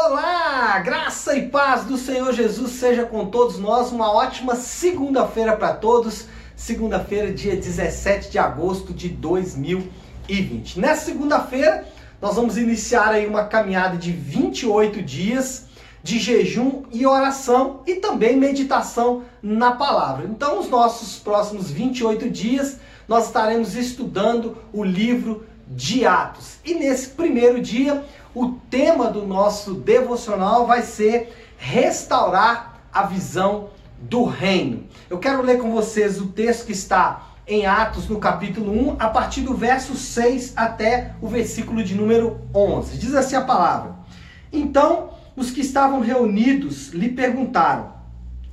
Olá, graça e paz do Senhor Jesus seja com todos nós. Uma ótima segunda-feira para todos. Segunda-feira, dia 17 de agosto de 2020. Nessa segunda-feira, nós vamos iniciar aí uma caminhada de 28 dias de jejum e oração e também meditação na palavra. Então, os nossos próximos 28 dias, nós estaremos estudando o livro de Atos. E nesse primeiro dia, o tema do nosso devocional vai ser restaurar a visão do reino. Eu quero ler com vocês o texto que está em Atos, no capítulo 1, a partir do verso 6 até o versículo de número 11. Diz assim a palavra: Então os que estavam reunidos lhe perguntaram: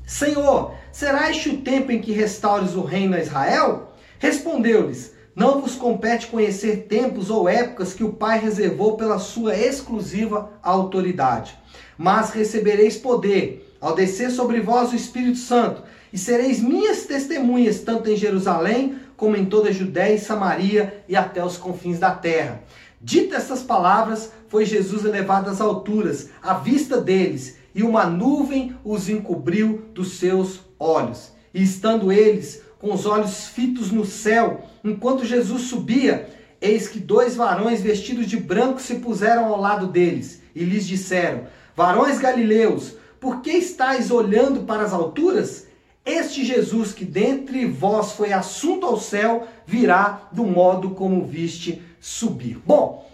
Senhor, será este o tempo em que restaures o reino a Israel? Respondeu-lhes: não vos compete conhecer tempos ou épocas que o Pai reservou pela sua exclusiva autoridade. Mas recebereis poder ao descer sobre vós o Espírito Santo, e sereis minhas testemunhas, tanto em Jerusalém, como em toda a Judéia e Samaria e até os confins da terra. Dita estas palavras, foi Jesus elevado às alturas, à vista deles, e uma nuvem os encobriu dos seus olhos. E estando eles com os olhos fitos no céu, enquanto Jesus subia, eis que dois varões vestidos de branco se puseram ao lado deles e lhes disseram: Varões galileus, por que estáis olhando para as alturas? Este Jesus que dentre vós foi assunto ao céu, virá do modo como viste subir. Bom,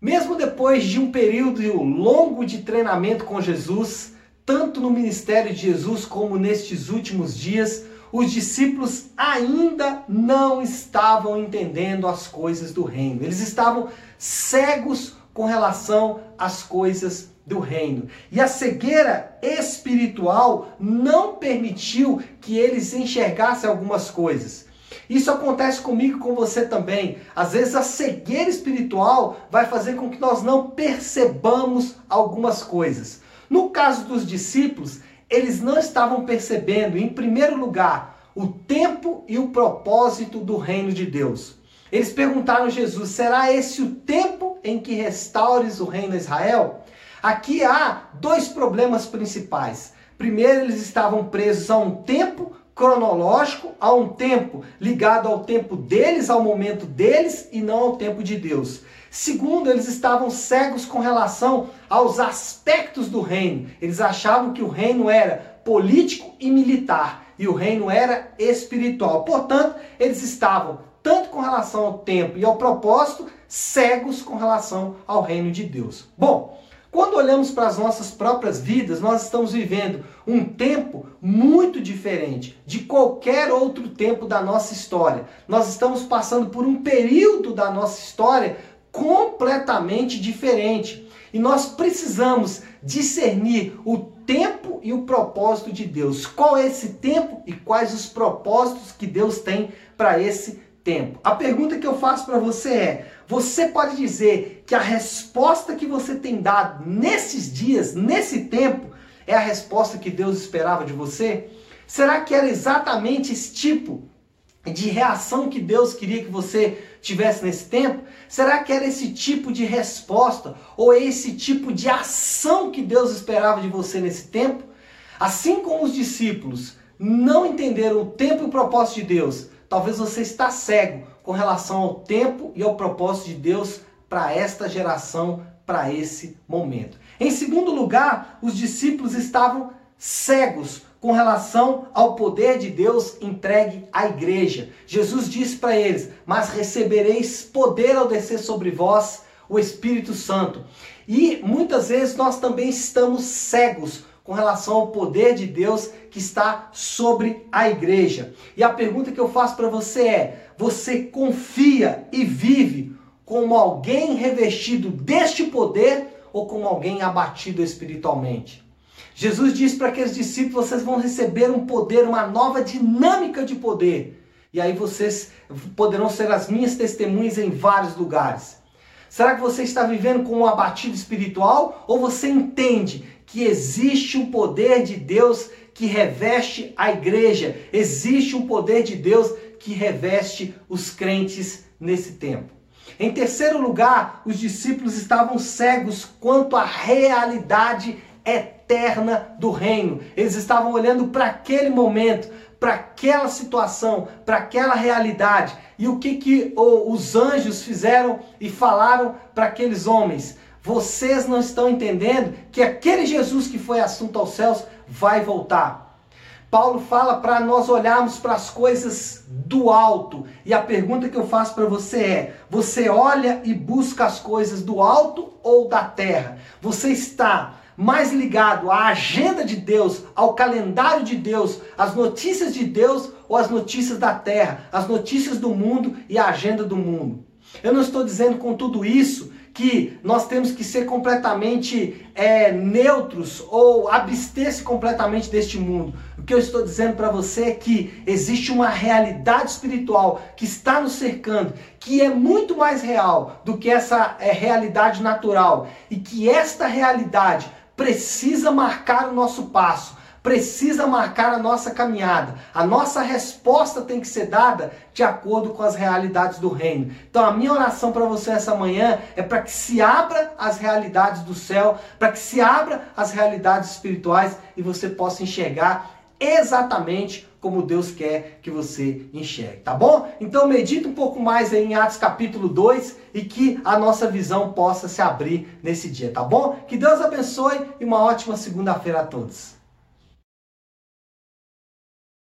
mesmo depois de um período longo de treinamento com Jesus, tanto no ministério de Jesus como nestes últimos dias, os discípulos ainda não estavam entendendo as coisas do reino. Eles estavam cegos com relação às coisas do reino. E a cegueira espiritual não permitiu que eles enxergassem algumas coisas. Isso acontece comigo e com você também. Às vezes a cegueira espiritual vai fazer com que nós não percebamos algumas coisas. No caso dos discípulos, eles não estavam percebendo, em primeiro lugar, o tempo e o propósito do reino de Deus. Eles perguntaram a Jesus: será esse o tempo em que restaures o reino de Israel? Aqui há dois problemas principais. Primeiro, eles estavam presos a um tempo cronológico, a um tempo ligado ao tempo deles, ao momento deles e não ao tempo de Deus. Segundo, eles estavam cegos com relação aos aspectos do reino. Eles achavam que o reino era político e militar e o reino era espiritual. Portanto, eles estavam tanto com relação ao tempo e ao propósito, cegos com relação ao reino de Deus. Bom, quando olhamos para as nossas próprias vidas, nós estamos vivendo um tempo muito diferente de qualquer outro tempo da nossa história. Nós estamos passando por um período da nossa história completamente diferente. E nós precisamos discernir o tempo e o propósito de Deus. Qual é esse tempo e quais os propósitos que Deus tem para esse tempo? A pergunta que eu faço para você é: você pode dizer que a resposta que você tem dado nesses dias, nesse tempo, é a resposta que Deus esperava de você? Será que era exatamente esse tipo de reação que Deus queria que você tivesse nesse tempo? Será que era esse tipo de resposta ou esse tipo de ação que Deus esperava de você nesse tempo? Assim como os discípulos não entenderam o tempo e o propósito de Deus, talvez você está cego com relação ao tempo e ao propósito de Deus para esta geração, para esse momento. Em segundo lugar, os discípulos estavam cegos com relação ao poder de Deus entregue à igreja. Jesus disse para eles: Mas recebereis poder ao descer sobre vós o Espírito Santo. E muitas vezes nós também estamos cegos com relação ao poder de Deus que está sobre a igreja. E a pergunta que eu faço para você é: você confia e vive como alguém revestido deste poder ou como alguém abatido espiritualmente? Jesus disse para aqueles discípulos: vocês vão receber um poder, uma nova dinâmica de poder. E aí vocês poderão ser as minhas testemunhas em vários lugares. Será que você está vivendo com um abatido espiritual ou você entende que existe um poder de Deus que reveste a igreja? Existe um poder de Deus que reveste os crentes nesse tempo. Em terceiro lugar, os discípulos estavam cegos quanto à realidade eterna do reino. Eles estavam olhando para aquele momento, para aquela situação, para aquela realidade. E o que, que os anjos fizeram e falaram para aqueles homens? Vocês não estão entendendo que aquele Jesus que foi assunto aos céus vai voltar. Paulo fala para nós olharmos para as coisas do alto. E a pergunta que eu faço para você é: você olha e busca as coisas do alto ou da terra? Você está mais ligado à agenda de Deus, ao calendário de Deus, às notícias de Deus ou às notícias da terra, as notícias do mundo e a agenda do mundo? Eu não estou dizendo com tudo isso que nós temos que ser completamente é, neutros ou abster-se completamente deste mundo. O que eu estou dizendo para você é que existe uma realidade espiritual que está nos cercando, que é muito mais real do que essa é, realidade natural e que esta realidade precisa marcar o nosso passo precisa marcar a nossa caminhada. A nossa resposta tem que ser dada de acordo com as realidades do reino. Então a minha oração para você essa manhã é para que se abra as realidades do céu, para que se abra as realidades espirituais e você possa enxergar exatamente como Deus quer que você enxergue, tá bom? Então medita um pouco mais em Atos capítulo 2 e que a nossa visão possa se abrir nesse dia, tá bom? Que Deus abençoe e uma ótima segunda-feira a todos.